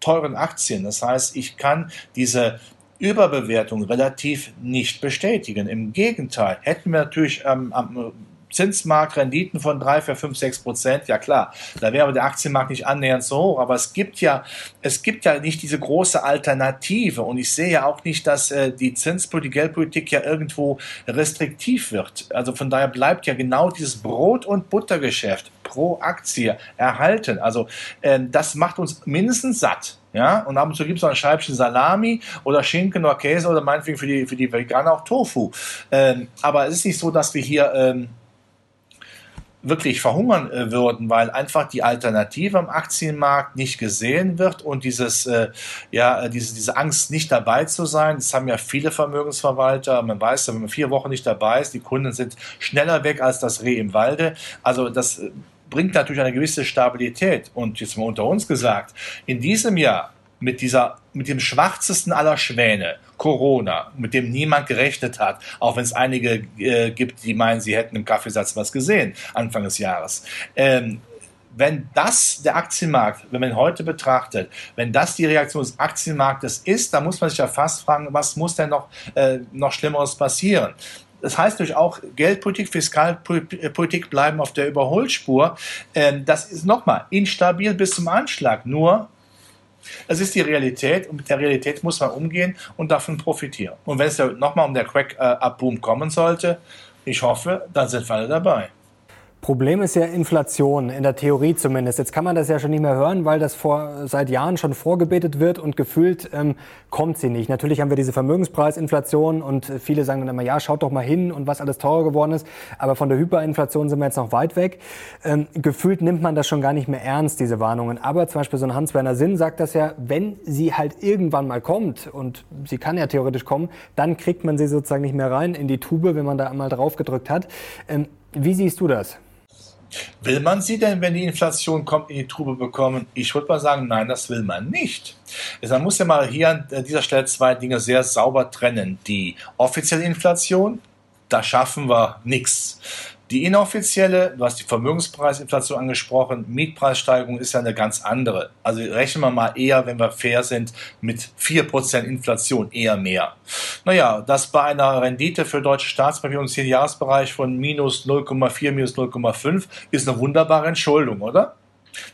teuren Aktien. Das heißt, ich kann diese Überbewertung relativ nicht bestätigen. Im Gegenteil, hätten wir natürlich ähm, am Zinsmarkt Renditen von 3, 4, 5, 6 Prozent, ja klar, da wäre der Aktienmarkt nicht annähernd so hoch, aber es gibt ja, es gibt ja nicht diese große Alternative und ich sehe ja auch nicht, dass äh, die Zinspolitik, die Geldpolitik ja irgendwo restriktiv wird. Also von daher bleibt ja genau dieses Brot- und Buttergeschäft pro Aktie erhalten. Also äh, das macht uns mindestens satt. Ja, und ab und zu gibt es noch ein Scheibchen Salami oder Schinken oder Käse oder meinetwegen für die, für die Veganer auch Tofu. Ähm, aber es ist nicht so, dass wir hier ähm, wirklich verhungern äh, würden, weil einfach die Alternative am Aktienmarkt nicht gesehen wird und dieses, äh, ja, äh, diese, diese Angst, nicht dabei zu sein, das haben ja viele Vermögensverwalter. Man weiß ja, wenn man vier Wochen nicht dabei ist, die Kunden sind schneller weg als das Reh im Walde. Also das äh, bringt natürlich eine gewisse Stabilität. Und jetzt mal unter uns gesagt, in diesem Jahr mit dieser, mit dem schwarzesten aller Schwäne, Corona, mit dem niemand gerechnet hat, auch wenn es einige äh, gibt, die meinen, sie hätten im Kaffeesatz was gesehen, Anfang des Jahres. Ähm, wenn das der Aktienmarkt, wenn man ihn heute betrachtet, wenn das die Reaktion des Aktienmarktes ist, dann muss man sich ja fast fragen, was muss denn noch, äh, noch Schlimmeres passieren? Das heißt durch auch Geldpolitik, Fiskalpolitik bleiben auf der Überholspur. Ähm, das ist nochmal instabil bis zum Anschlag. Nur es ist die Realität und mit der Realität muss man umgehen und davon profitieren. Und wenn es nochmal um der Crack-Up-Boom kommen sollte, ich hoffe, dann sind wir alle dabei. Problem ist ja Inflation, in der Theorie zumindest. Jetzt kann man das ja schon nicht mehr hören, weil das vor, seit Jahren schon vorgebetet wird und gefühlt ähm, kommt sie nicht. Natürlich haben wir diese Vermögenspreisinflation und viele sagen dann immer, ja, schaut doch mal hin und was alles teurer geworden ist. Aber von der Hyperinflation sind wir jetzt noch weit weg. Ähm, gefühlt nimmt man das schon gar nicht mehr ernst, diese Warnungen. Aber zum Beispiel so ein Hans-Werner Sinn sagt das ja, wenn sie halt irgendwann mal kommt, und sie kann ja theoretisch kommen, dann kriegt man sie sozusagen nicht mehr rein in die Tube, wenn man da einmal drauf gedrückt hat. Ähm, wie siehst du das? Will man sie denn, wenn die Inflation kommt, in die Trube bekommen? Ich würde mal sagen, nein, das will man nicht. Also man muss ja mal hier an dieser Stelle zwei Dinge sehr sauber trennen. Die offizielle Inflation, da schaffen wir nichts. Die inoffizielle, du hast die Vermögenspreisinflation angesprochen, Mietpreissteigerung ist ja eine ganz andere. Also rechnen wir mal eher, wenn wir fair sind, mit 4% Inflation, eher mehr. Naja, das bei einer Rendite für deutsche Staatspapiere im 10-Jahresbereich von minus 0,4, minus 0,5 ist eine wunderbare Entschuldung, oder?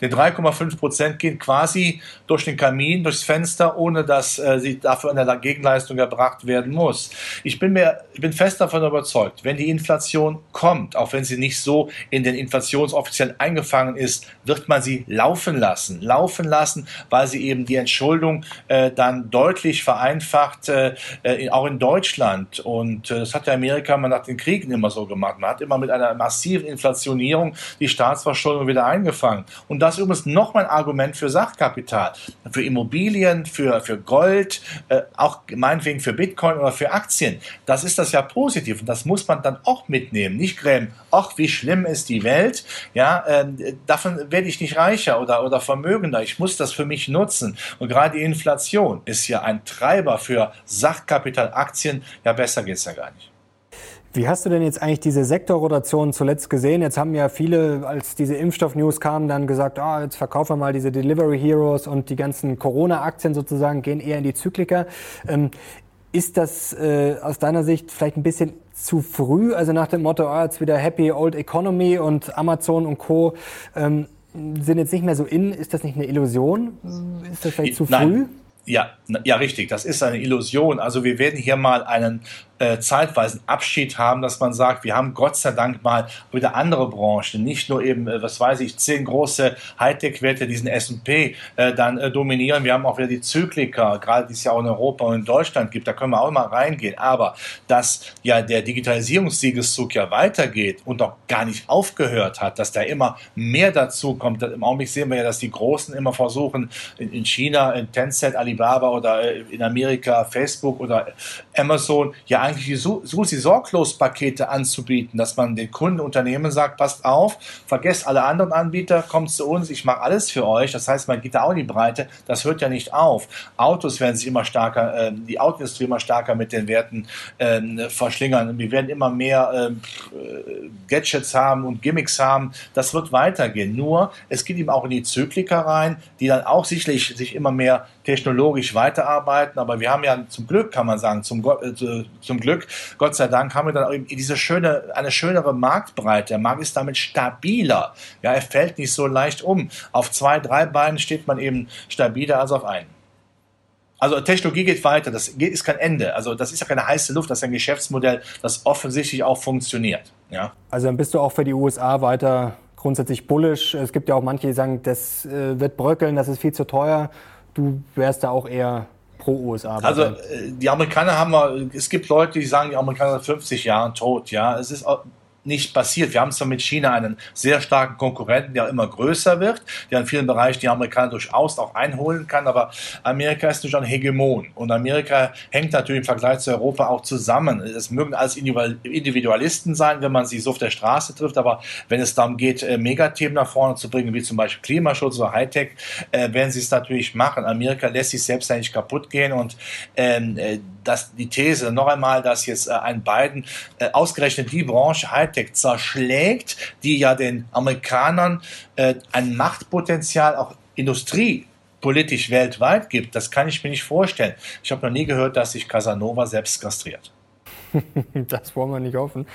Die 3,5 Prozent gehen quasi durch den Kamin, durchs Fenster, ohne dass äh, sie dafür der Gegenleistung erbracht werden muss. Ich bin mir, ich bin fest davon überzeugt, wenn die Inflation kommt, auch wenn sie nicht so in den Inflationsoffiziellen eingefangen ist, wird man sie laufen lassen. Laufen lassen, weil sie eben die Entschuldung äh, dann deutlich vereinfacht, äh, äh auch in Deutschland. Und äh, das hat ja Amerika mal nach den Kriegen immer so gemacht. Man hat immer mit einer massiven Inflationierung die Staatsverschuldung wieder eingefangen. Und das ist übrigens nochmal ein Argument für Sachkapital, für Immobilien, für, für Gold, äh, auch meinetwegen für Bitcoin oder für Aktien. Das ist das ja positiv und das muss man dann auch mitnehmen. Nicht grämen, ach, wie schlimm ist die Welt. Ja, äh, davon werde ich nicht reicher oder, oder vermögender. Ich muss das für mich nutzen. Und gerade die Inflation ist ja ein Treiber für Sachkapital, Aktien. Ja, besser geht es ja gar nicht. Wie hast du denn jetzt eigentlich diese Sektorrotation zuletzt gesehen? Jetzt haben ja viele, als diese Impfstoff-News kamen, dann gesagt, ah, jetzt verkaufen wir mal diese Delivery Heroes und die ganzen Corona-Aktien sozusagen gehen eher in die Zykliker. Ähm, ist das äh, aus deiner Sicht vielleicht ein bisschen zu früh? Also nach dem Motto, ah, jetzt wieder Happy Old Economy und Amazon und Co. Ähm, sind jetzt nicht mehr so in. Ist das nicht eine Illusion? Ist das vielleicht zu Nein. früh? Ja, ja, richtig. Das ist eine Illusion. Also wir werden hier mal einen äh, zeitweisen Abschied haben, dass man sagt, wir haben Gott sei Dank mal wieder andere Branchen, nicht nur eben, äh, was weiß ich, zehn große Hightech-Werte, diesen S&P äh, dann äh, dominieren. Wir haben auch wieder die Zykliker, gerade die es ja auch in Europa und in Deutschland gibt, da können wir auch mal reingehen. Aber dass ja der Digitalisierungssiegeszug ja weitergeht und auch gar nicht aufgehört hat, dass da immer mehr dazu kommt. Im Augenblick sehen wir ja, dass die Großen immer versuchen, in, in China, in Tencent, Alibaba oder äh, in Amerika, Facebook oder Amazon, ja eigentlich Susi Sorglos-Pakete anzubieten, dass man den Kunden, Unternehmen sagt, passt auf, vergesst alle anderen Anbieter, kommt zu uns, ich mache alles für euch. Das heißt, man geht da auch in die Breite. Das hört ja nicht auf. Autos werden sich immer stärker, äh, die Autoindustrie immer stärker mit den Werten äh, verschlingern. Wir werden immer mehr ähm, äh, Gadgets haben und Gimmicks haben. Das wird weitergehen. Nur, es geht eben auch in die Zyklika rein, die dann auch sicherlich sich immer mehr technologisch weiterarbeiten. Aber wir haben ja zum Glück, kann man sagen, zum, äh, zum Glück, Gott sei Dank, haben wir dann eben diese schöne, eine schönere Marktbreite. Der Markt ist damit stabiler. Ja, er fällt nicht so leicht um. Auf zwei, drei Beinen steht man eben stabiler als auf einen. Also Technologie geht weiter, das ist kein Ende. Also das ist ja keine heiße Luft, das ist ein Geschäftsmodell, das offensichtlich auch funktioniert. Ja. Also dann bist du auch für die USA weiter grundsätzlich bullish. Es gibt ja auch manche, die sagen, das äh, wird bröckeln, das ist viel zu teuer. Du wärst da auch eher pro USA. Also äh, die Amerikaner haben es gibt Leute, die sagen, die Amerikaner sind 50 Jahre tot. Ja, es ist nicht passiert. Wir haben zwar mit China einen sehr starken Konkurrenten, der immer größer wird, der in vielen Bereichen die Amerikaner durchaus auch einholen kann, aber Amerika ist natürlich ein Hegemon und Amerika hängt natürlich im Vergleich zu Europa auch zusammen. Es mögen als Individualisten sein, wenn man sie so auf der Straße trifft, aber wenn es darum geht, äh, Megathemen nach vorne zu bringen, wie zum Beispiel Klimaschutz oder Hightech, äh, werden sie es natürlich machen. Amerika lässt sich selbst eigentlich kaputt gehen und ähm, äh, das, die These noch einmal, dass jetzt ein Biden ausgerechnet die Branche Hightech zerschlägt, die ja den Amerikanern äh, ein Machtpotenzial auch industriepolitisch weltweit gibt, das kann ich mir nicht vorstellen. Ich habe noch nie gehört, dass sich Casanova selbst kastriert. das wollen wir nicht hoffen.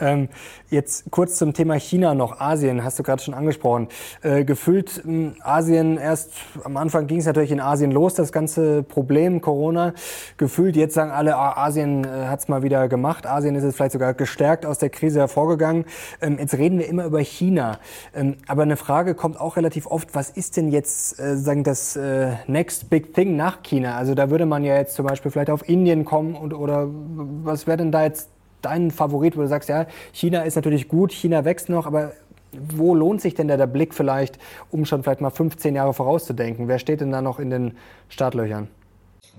Ähm, jetzt kurz zum Thema China noch. Asien hast du gerade schon angesprochen. Äh, gefüllt äh, Asien erst am Anfang ging es natürlich in Asien los, das ganze Problem Corona. Gefühlt jetzt sagen alle, ah, Asien äh, hat es mal wieder gemacht. Asien ist jetzt vielleicht sogar gestärkt aus der Krise hervorgegangen. Ähm, jetzt reden wir immer über China. Ähm, aber eine Frage kommt auch relativ oft, was ist denn jetzt äh, sagen das äh, Next Big Thing nach China? Also da würde man ja jetzt zum Beispiel vielleicht auf Indien kommen und oder was wäre denn da jetzt dein Favorit, wo du sagst, ja, China ist natürlich gut, China wächst noch, aber wo lohnt sich denn da der Blick vielleicht, um schon vielleicht mal 15 Jahre vorauszudenken? Wer steht denn da noch in den Startlöchern?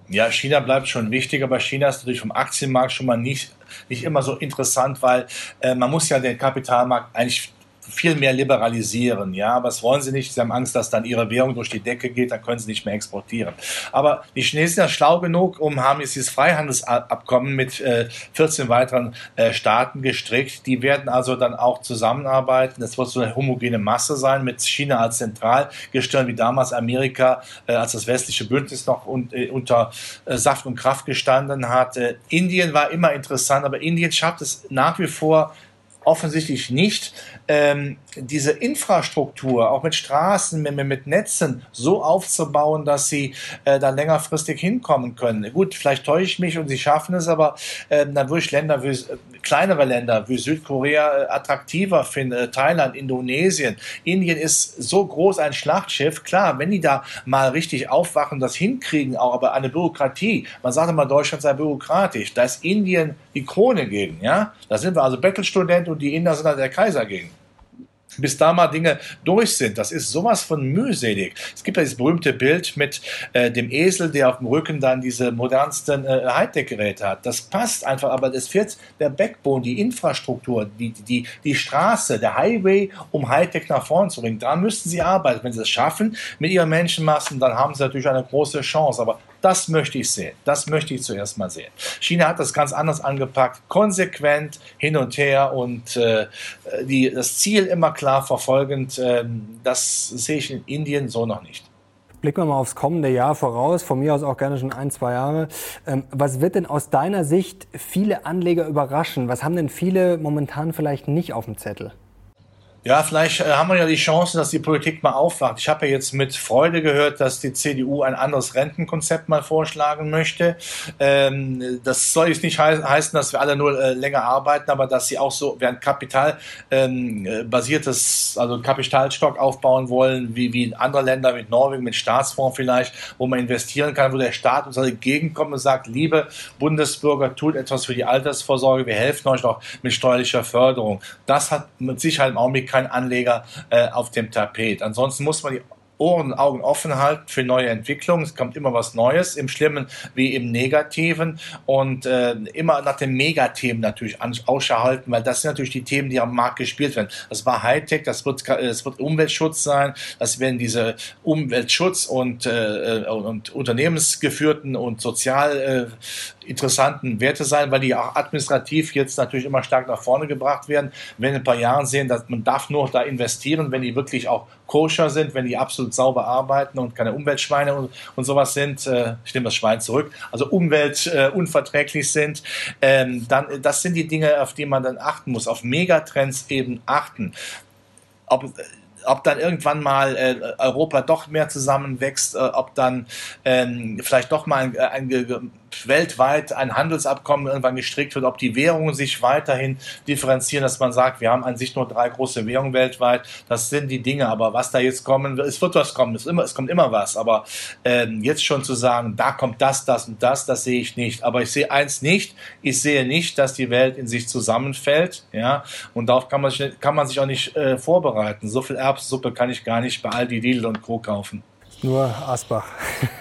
Ja, China bleibt schon wichtig, aber China ist natürlich vom Aktienmarkt schon mal nicht, nicht immer so interessant, weil äh, man muss ja den Kapitalmarkt eigentlich viel mehr liberalisieren, ja, aber das wollen sie nicht. Sie haben Angst, dass dann ihre Währung durch die Decke geht, dann können sie nicht mehr exportieren. Aber die Chinesen sind ja schlau genug, um haben jetzt dieses Freihandelsabkommen mit äh, 14 weiteren äh, Staaten gestrickt. Die werden also dann auch zusammenarbeiten. Das wird so eine homogene Masse sein mit China als Zentralgestirn, wie damals Amerika, äh, als das westliche Bündnis noch un äh, unter äh, Saft und Kraft gestanden hat. Äh, Indien war immer interessant, aber Indien schafft es nach wie vor offensichtlich nicht, ähm, diese Infrastruktur, auch mit Straßen, mit, mit Netzen, so aufzubauen, dass sie äh, da längerfristig hinkommen können. Gut, vielleicht täusche ich mich und sie schaffen es, aber äh, dann würde ich Länder wie, äh, kleinere Länder wie Südkorea äh, attraktiver finden, äh, Thailand, Indonesien. Indien ist so groß ein Schlachtschiff. Klar, wenn die da mal richtig aufwachen, das hinkriegen, auch aber eine Bürokratie, man sagt immer, Deutschland sei bürokratisch, da ist Indien die Krone gegen, ja. Da sind wir also Bettelstudent und die Inder sind halt der Kaiser gegen bis da mal Dinge durch sind. Das ist sowas von mühselig. Es gibt ja dieses berühmte Bild mit äh, dem Esel, der auf dem Rücken dann diese modernsten äh, Hightech-Geräte hat. Das passt einfach, aber es fehlt der Backbone, die Infrastruktur, die, die, die Straße, der Highway, um Hightech nach vorne zu bringen. Da müssten sie arbeiten. Wenn sie es schaffen mit ihren Menschenmassen, dann haben sie natürlich eine große Chance. Aber das möchte ich sehen. Das möchte ich zuerst mal sehen. China hat das ganz anders angepackt, konsequent hin und her und äh, die, das Ziel immer klar verfolgend. Äh, das sehe ich in Indien so noch nicht. Blicken wir mal aufs kommende Jahr voraus, von mir aus auch gerne schon ein, zwei Jahre. Ähm, was wird denn aus deiner Sicht viele Anleger überraschen? Was haben denn viele momentan vielleicht nicht auf dem Zettel? Ja, vielleicht äh, haben wir ja die Chance, dass die Politik mal aufwacht. Ich habe ja jetzt mit Freude gehört, dass die CDU ein anderes Rentenkonzept mal vorschlagen möchte. Ähm, das soll jetzt nicht he heißen, dass wir alle nur äh, länger arbeiten, aber dass sie auch so während Kapital ähm, basiertes, also Kapitalstock aufbauen wollen, wie, wie in anderen Ländern, mit Norwegen, mit Staatsfonds vielleicht, wo man investieren kann, wo der Staat uns entgegenkommt und sagt, liebe Bundesbürger, tut etwas für die Altersvorsorge, wir helfen euch noch mit steuerlicher Förderung. Das hat mit Sicherheit im Augenblick kein Anleger äh, auf dem Tapet. Ansonsten muss man die Ohren und Augen offen halten für neue Entwicklungen. Es kommt immer was Neues, im Schlimmen wie im Negativen und äh, immer nach den Megathemen natürlich Ausschau halten, weil das sind natürlich die Themen, die am Markt gespielt werden. Das war Hightech, das wird, das wird Umweltschutz sein, das werden diese Umweltschutz und, äh, und unternehmensgeführten und sozial äh, interessanten Werte sein, weil die auch administrativ jetzt natürlich immer stark nach vorne gebracht werden. Wenn in ein paar Jahren sehen, dass man darf nur da investieren, wenn die wirklich auch koscher sind, wenn die absolut sauber arbeiten und keine Umweltschweine und, und sowas sind, äh, ich nehme das Schwein zurück, also umweltunverträglich äh, sind, ähm, dann das sind die Dinge, auf die man dann achten muss, auf Megatrends eben achten. Ob, ob dann irgendwann mal äh, Europa doch mehr zusammenwächst, äh, ob dann ähm, vielleicht doch mal ein, ein, weltweit ein Handelsabkommen irgendwann gestrickt wird, ob die Währungen sich weiterhin differenzieren, dass man sagt, wir haben an sich nur drei große Währungen weltweit. Das sind die Dinge. Aber was da jetzt kommen wird, es wird was kommen. Es, immer, es kommt immer was. Aber ähm, jetzt schon zu sagen, da kommt das, das und das, das sehe ich nicht. Aber ich sehe eins nicht. Ich sehe nicht, dass die Welt in sich zusammenfällt. Ja, und darauf kann man sich, kann man sich auch nicht äh, vorbereiten. So viel Erbssuppe kann ich gar nicht bei Aldi, Lidl und Co. kaufen. Nur Asbach.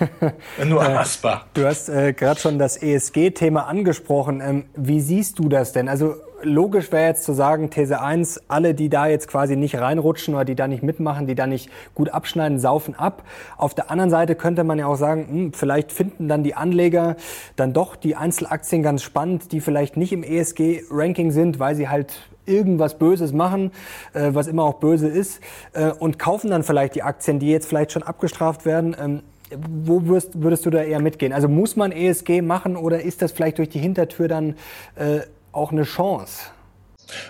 Nur äh, Asbach. Du hast äh, gerade schon das ESG-Thema angesprochen. Ähm, wie siehst du das denn? Also logisch wäre jetzt zu sagen, These 1, alle, die da jetzt quasi nicht reinrutschen oder die da nicht mitmachen, die da nicht gut abschneiden, saufen ab. Auf der anderen Seite könnte man ja auch sagen, hm, vielleicht finden dann die Anleger dann doch die Einzelaktien ganz spannend, die vielleicht nicht im ESG-Ranking sind, weil sie halt irgendwas Böses machen, äh, was immer auch böse ist, äh, und kaufen dann vielleicht die Aktien, die jetzt vielleicht schon abgestraft werden. Ähm, wo würdest, würdest du da eher mitgehen? Also muss man ESG machen oder ist das vielleicht durch die Hintertür dann äh, auch eine Chance?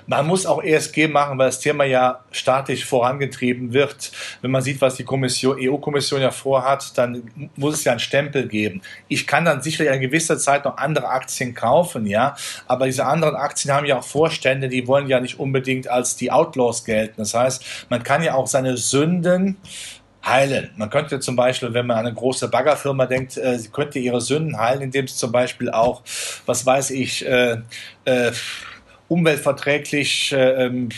Man muss auch ESG machen, weil das Thema ja staatlich vorangetrieben wird. Wenn man sieht, was die Kommission, EU-Kommission ja vorhat, dann muss es ja einen Stempel geben. Ich kann dann sicherlich eine gewisse Zeit noch andere Aktien kaufen, ja, aber diese anderen Aktien haben ja auch Vorstände, die wollen ja nicht unbedingt als die Outlaws gelten. Das heißt, man kann ja auch seine Sünden heilen. Man könnte zum Beispiel, wenn man an eine große Baggerfirma denkt, äh, sie könnte ihre Sünden heilen, indem sie zum Beispiel auch, was weiß ich, äh, äh, umweltverträglich äh, ähm,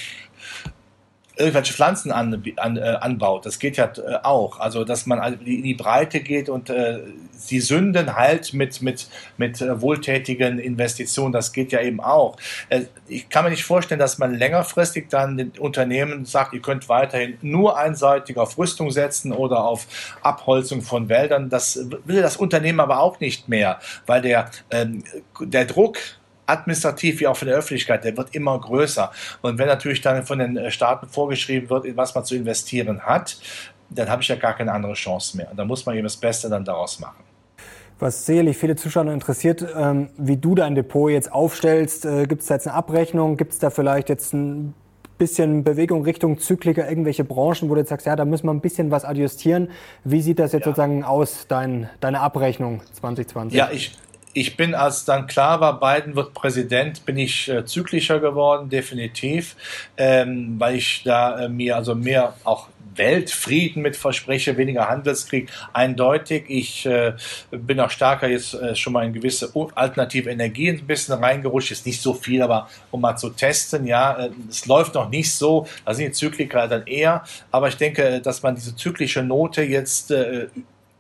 irgendwelche Pflanzen an, an, äh, anbaut. Das geht ja äh, auch. Also, dass man in die Breite geht und äh, die Sünden halt mit, mit, mit äh, wohltätigen Investitionen, das geht ja eben auch. Äh, ich kann mir nicht vorstellen, dass man längerfristig dann den Unternehmen sagt, ihr könnt weiterhin nur einseitig auf Rüstung setzen oder auf Abholzung von Wäldern. Das will das Unternehmen aber auch nicht mehr, weil der, ähm, der Druck administrativ wie auch von der Öffentlichkeit, der wird immer größer. Und wenn natürlich dann von den äh, Staaten vorgeschrieben wird, in was man zu investieren hat, dann habe ich ja gar keine andere Chance mehr. Und da muss man eben das Beste dann daraus machen. Was sicherlich viele Zuschauer interessiert, ähm, wie du dein Depot jetzt aufstellst. Äh, Gibt es da jetzt eine Abrechnung? Gibt es da vielleicht jetzt ein bisschen Bewegung Richtung Zykliker, irgendwelche Branchen, wo du jetzt sagst, ja, da müssen wir ein bisschen was adjustieren. Wie sieht das jetzt ja. sozusagen aus, dein, deine Abrechnung 2020? Ja, ich, ich bin, als dann klar war, Biden wird Präsident, bin ich äh, zyklischer geworden, definitiv, ähm, weil ich da äh, mir also mehr auch Weltfrieden mit verspreche, weniger Handelskrieg, eindeutig. Ich äh, bin auch stärker jetzt äh, schon mal in gewisse alternative Energien ein bisschen reingerutscht. Ist nicht so viel, aber um mal zu testen, ja, äh, es läuft noch nicht so. Da sind die Zykliker dann eher. Aber ich denke, dass man diese zyklische Note jetzt äh,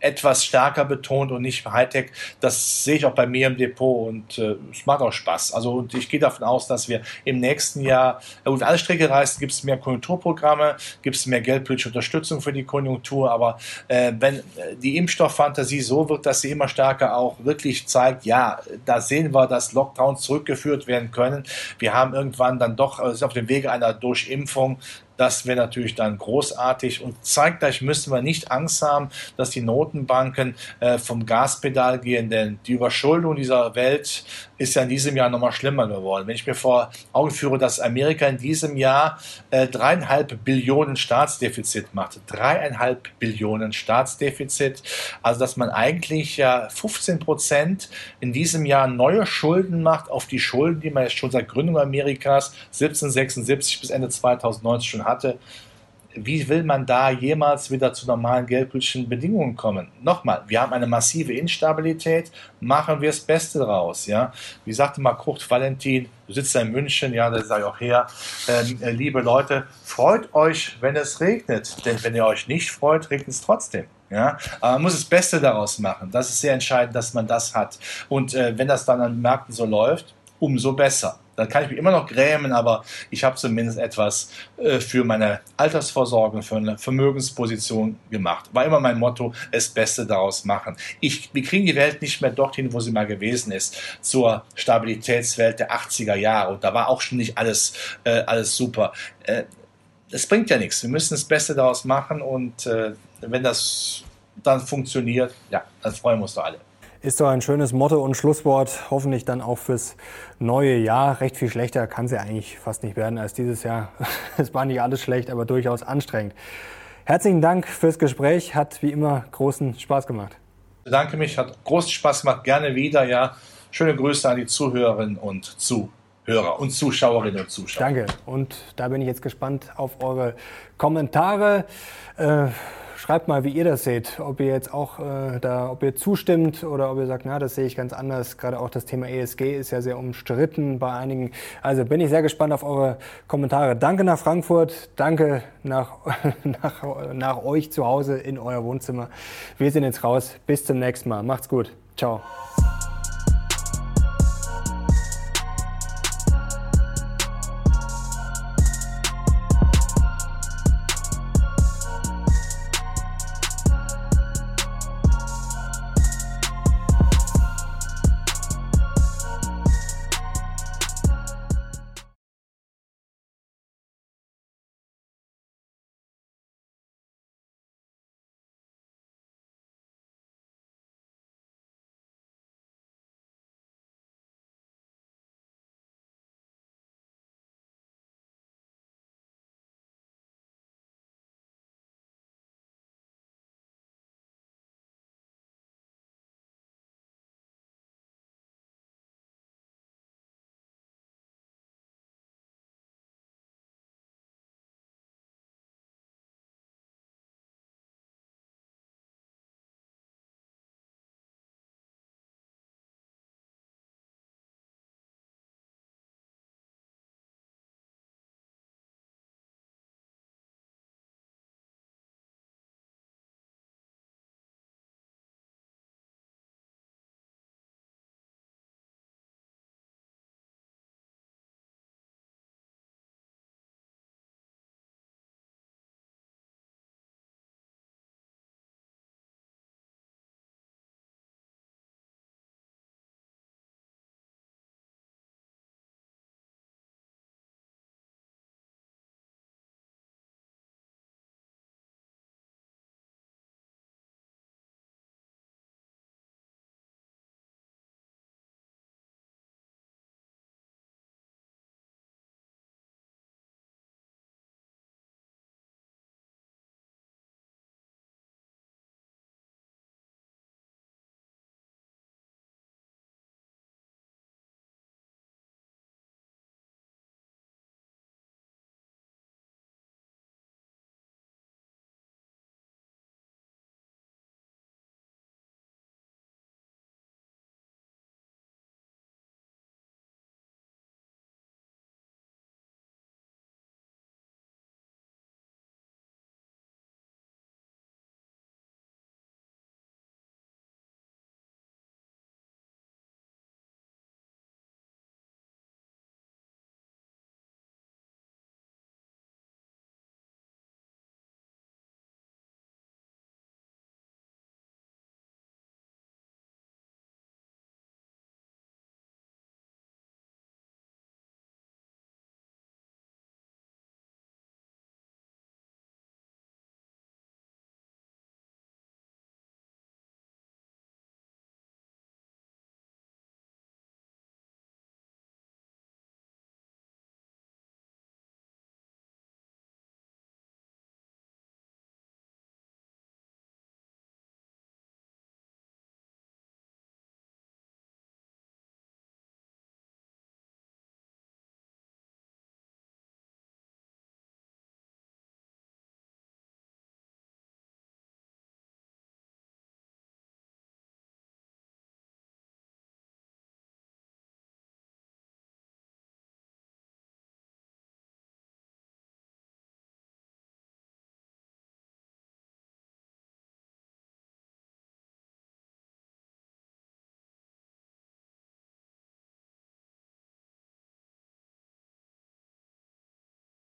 etwas stärker betont und nicht Hightech. Das sehe ich auch bei mir im Depot und äh, es macht auch Spaß. Also und ich gehe davon aus, dass wir im nächsten Jahr, äh, und alle Strecke reißen, gibt es mehr Konjunkturprogramme, gibt es mehr geldpolitische Unterstützung für die Konjunktur, aber äh, wenn äh, die Impfstofffantasie so wird, dass sie immer stärker auch wirklich zeigt, ja, da sehen wir, dass Lockdowns zurückgeführt werden können. Wir haben irgendwann dann doch also auf dem Wege einer Durchimpfung das wäre natürlich dann großartig. Und zeigt gleich, müssen wir nicht Angst haben, dass die Notenbanken äh, vom Gaspedal gehen, denn die Überschuldung dieser Welt ist ja in diesem Jahr nochmal schlimmer geworden. Wenn ich mir vor Augen führe, dass Amerika in diesem Jahr äh, dreieinhalb Billionen Staatsdefizit macht, dreieinhalb Billionen Staatsdefizit, also dass man eigentlich ja 15 Prozent in diesem Jahr neue Schulden macht auf die Schulden, die man jetzt schon seit Gründung Amerikas 1776 bis Ende 2019 schon hat hatte, wie will man da jemals wieder zu normalen geldpolitischen Bedingungen kommen? Nochmal, wir haben eine massive Instabilität, machen wir das Beste daraus. Ja? Wie sagte mal Kurt Valentin, du sitzt in München, ja, da sage ich auch her, ähm, äh, liebe Leute, freut euch, wenn es regnet, denn wenn ihr euch nicht freut, regnet es trotzdem. Ja, aber man muss das Beste daraus machen. Das ist sehr entscheidend, dass man das hat. Und äh, wenn das dann an Märkten so läuft, umso besser. Dann kann ich mich immer noch grämen, aber ich habe zumindest etwas äh, für meine Altersvorsorge, für eine Vermögensposition gemacht. War immer mein Motto, das Beste daraus machen. Ich, wir kriegen die Welt nicht mehr dorthin, wo sie mal gewesen ist, zur Stabilitätswelt der 80er Jahre. Und da war auch schon nicht alles, äh, alles super. Äh, es bringt ja nichts. Wir müssen das Beste daraus machen und äh, wenn das dann funktioniert, ja, dann freuen wir uns doch alle. Ist doch ein schönes Motto und Schlusswort, hoffentlich dann auch fürs neue Jahr. Recht viel schlechter kann es ja eigentlich fast nicht werden als dieses Jahr. Es war nicht alles schlecht, aber durchaus anstrengend. Herzlichen Dank fürs Gespräch, hat wie immer großen Spaß gemacht. Ich bedanke mich, hat großen Spaß gemacht, gerne wieder, ja. Schöne Grüße an die Zuhörerinnen und Zuhörer und Zuschauerinnen und Zuschauer. Danke. Und da bin ich jetzt gespannt auf eure Kommentare. Äh, Schreibt mal, wie ihr das seht, ob ihr jetzt auch äh, da, ob ihr zustimmt oder ob ihr sagt, na, das sehe ich ganz anders. Gerade auch das Thema ESG ist ja sehr umstritten bei einigen. Also bin ich sehr gespannt auf eure Kommentare. Danke nach Frankfurt, danke nach, nach, nach euch zu Hause in euer Wohnzimmer. Wir sind jetzt raus. Bis zum nächsten Mal. Macht's gut. Ciao.